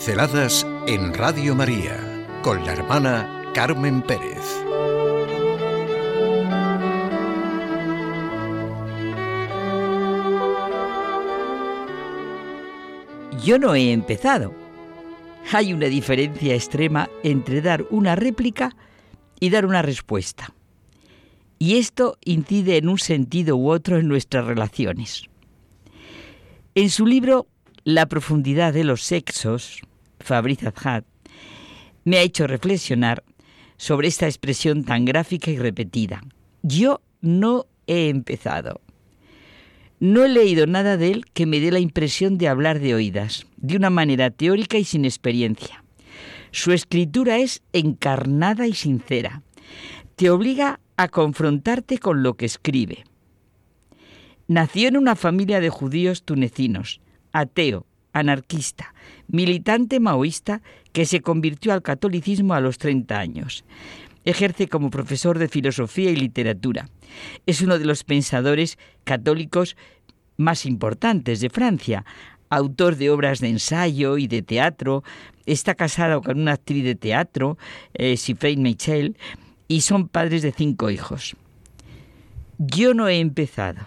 Pinceladas en Radio María con la hermana Carmen Pérez. Yo no he empezado. Hay una diferencia extrema entre dar una réplica y dar una respuesta. Y esto incide en un sentido u otro en nuestras relaciones. En su libro La profundidad de los sexos, Fabriz Azad me ha hecho reflexionar sobre esta expresión tan gráfica y repetida. Yo no he empezado. No he leído nada de él que me dé la impresión de hablar de oídas, de una manera teórica y sin experiencia. Su escritura es encarnada y sincera. Te obliga a confrontarte con lo que escribe. Nació en una familia de judíos tunecinos, ateo, anarquista, militante maoísta que se convirtió al catolicismo a los 30 años. Ejerce como profesor de filosofía y literatura. Es uno de los pensadores católicos más importantes de Francia, autor de obras de ensayo y de teatro. Está casado con una actriz de teatro, eh, Michel, y son padres de cinco hijos. Yo no he empezado.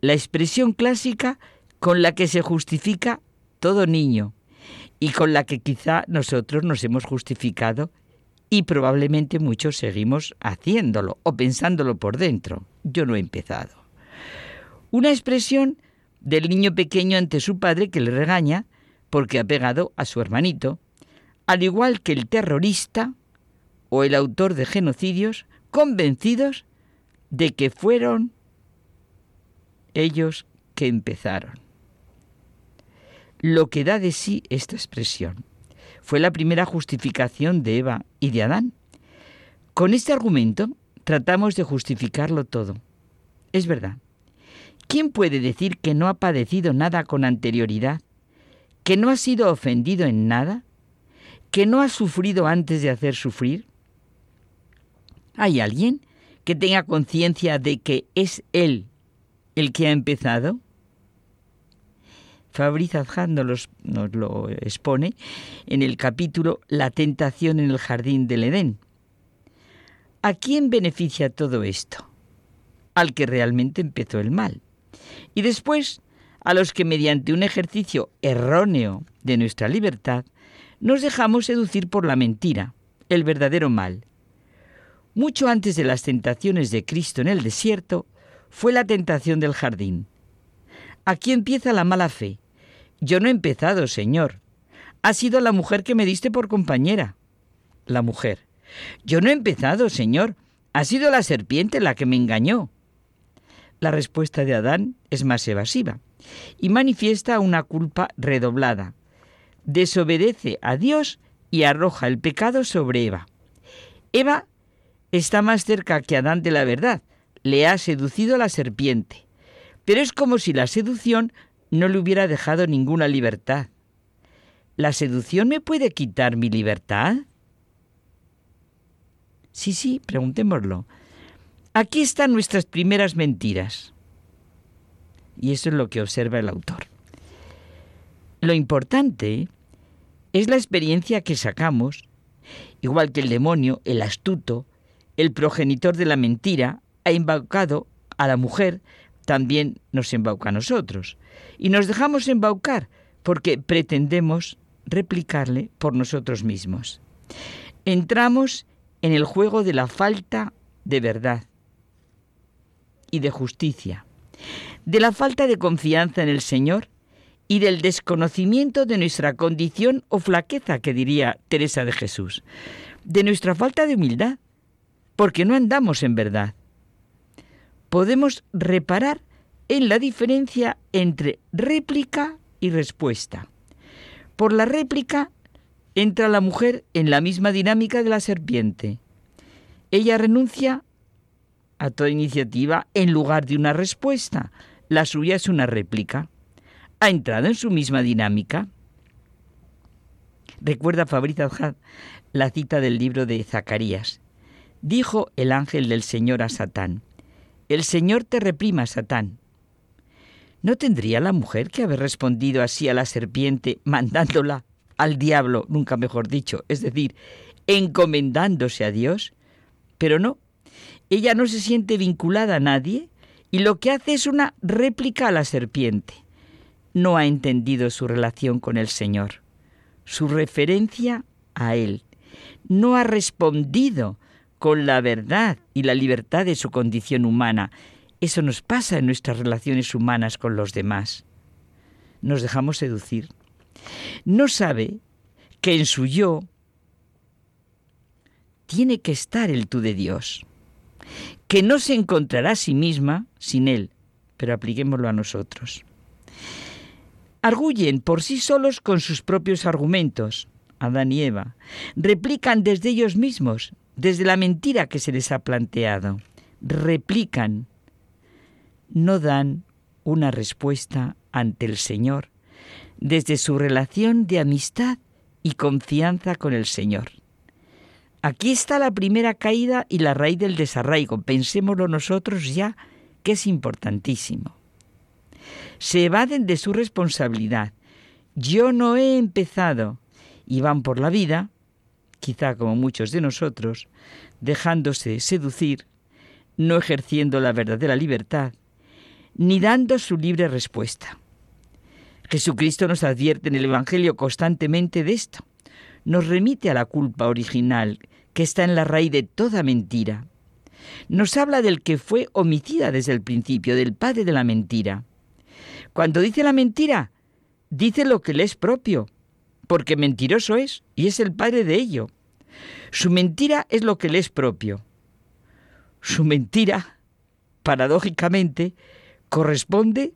La expresión clásica con la que se justifica todo niño y con la que quizá nosotros nos hemos justificado y probablemente muchos seguimos haciéndolo o pensándolo por dentro. Yo no he empezado. Una expresión del niño pequeño ante su padre que le regaña porque ha pegado a su hermanito, al igual que el terrorista o el autor de genocidios convencidos de que fueron ellos que empezaron lo que da de sí esta expresión. Fue la primera justificación de Eva y de Adán. Con este argumento tratamos de justificarlo todo. Es verdad. ¿Quién puede decir que no ha padecido nada con anterioridad? ¿Que no ha sido ofendido en nada? ¿Que no ha sufrido antes de hacer sufrir? ¿Hay alguien que tenga conciencia de que es Él el que ha empezado? Fabriz Azhar nos, lo expone en el capítulo La tentación en el jardín del Edén. ¿A quién beneficia todo esto? Al que realmente empezó el mal. Y después a los que mediante un ejercicio erróneo de nuestra libertad nos dejamos seducir por la mentira, el verdadero mal. Mucho antes de las tentaciones de Cristo en el desierto, fue la tentación del jardín. Aquí empieza la mala fe. Yo no he empezado, Señor. Ha sido la mujer que me diste por compañera. La mujer. Yo no he empezado, Señor. Ha sido la serpiente la que me engañó. La respuesta de Adán es más evasiva y manifiesta una culpa redoblada. Desobedece a Dios y arroja el pecado sobre Eva. Eva está más cerca que Adán de la verdad. Le ha seducido la serpiente pero es como si la seducción no le hubiera dejado ninguna libertad. ¿La seducción me puede quitar mi libertad? Sí, sí, preguntémoslo. Aquí están nuestras primeras mentiras. Y eso es lo que observa el autor. Lo importante es la experiencia que sacamos, igual que el demonio, el astuto, el progenitor de la mentira, ha invocado a la mujer también nos embauca a nosotros. Y nos dejamos embaucar porque pretendemos replicarle por nosotros mismos. Entramos en el juego de la falta de verdad y de justicia, de la falta de confianza en el Señor y del desconocimiento de nuestra condición o flaqueza, que diría Teresa de Jesús, de nuestra falta de humildad, porque no andamos en verdad podemos reparar en la diferencia entre réplica y respuesta. Por la réplica entra la mujer en la misma dinámica de la serpiente. Ella renuncia a toda iniciativa en lugar de una respuesta. La suya es una réplica. Ha entrado en su misma dinámica. Recuerda Fabriz Adjad la cita del libro de Zacarías. Dijo el ángel del Señor a Satán, el Señor te reprima, Satán. ¿No tendría la mujer que haber respondido así a la serpiente, mandándola al diablo, nunca mejor dicho, es decir, encomendándose a Dios, pero no, ella no se siente vinculada a nadie y lo que hace es una réplica a la serpiente. No ha entendido su relación con el Señor, su referencia a Él. No ha respondido con la verdad y la libertad de su condición humana. Eso nos pasa en nuestras relaciones humanas con los demás. Nos dejamos seducir. No sabe que en su yo tiene que estar el tú de Dios, que no se encontrará a sí misma sin Él, pero apliquémoslo a nosotros. Arguyen por sí solos con sus propios argumentos, Adán y Eva, replican desde ellos mismos, desde la mentira que se les ha planteado, replican, no dan una respuesta ante el Señor, desde su relación de amistad y confianza con el Señor. Aquí está la primera caída y la raíz del desarraigo. Pensémoslo nosotros ya, que es importantísimo. Se evaden de su responsabilidad. Yo no he empezado. Y van por la vida, quizá como muchos de nosotros, dejándose seducir, no ejerciendo la verdadera libertad, ni dando su libre respuesta. Jesucristo nos advierte en el Evangelio constantemente de esto. Nos remite a la culpa original que está en la raíz de toda mentira. Nos habla del que fue homicida desde el principio, del padre de la mentira. Cuando dice la mentira, dice lo que le es propio, porque mentiroso es y es el padre de ello. Su mentira es lo que le es propio. Su mentira, paradójicamente, corresponde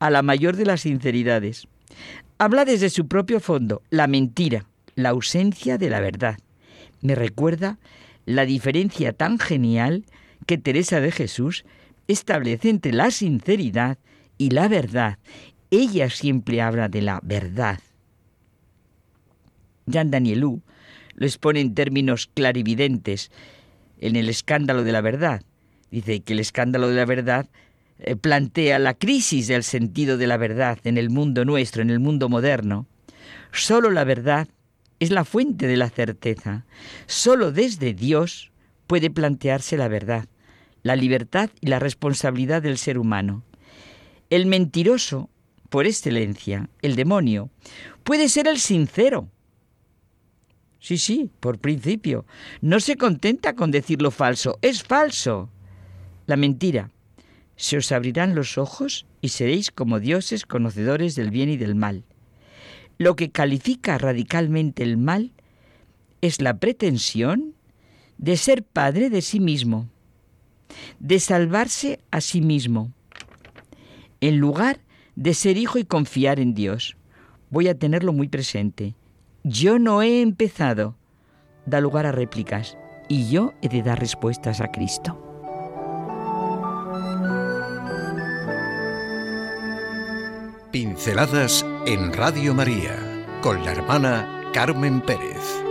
a la mayor de las sinceridades. Habla desde su propio fondo, la mentira, la ausencia de la verdad. Me recuerda la diferencia tan genial que Teresa de Jesús establece entre la sinceridad y la verdad. Ella siempre habla de la verdad. Jean Danielou lo expone en términos clarividentes en el escándalo de la verdad. Dice que el escándalo de la verdad eh, plantea la crisis del sentido de la verdad en el mundo nuestro, en el mundo moderno. Solo la verdad es la fuente de la certeza. Solo desde Dios puede plantearse la verdad, la libertad y la responsabilidad del ser humano. El mentiroso, por excelencia, el demonio, puede ser el sincero. Sí, sí, por principio. No se contenta con decir lo falso, es falso. La mentira se os abrirán los ojos y seréis como dioses conocedores del bien y del mal. Lo que califica radicalmente el mal es la pretensión de ser padre de sí mismo, de salvarse a sí mismo, en lugar de ser hijo y confiar en Dios. Voy a tenerlo muy presente. Yo no he empezado. Da lugar a réplicas y yo he de dar respuestas a Cristo. Pinceladas en Radio María con la hermana Carmen Pérez.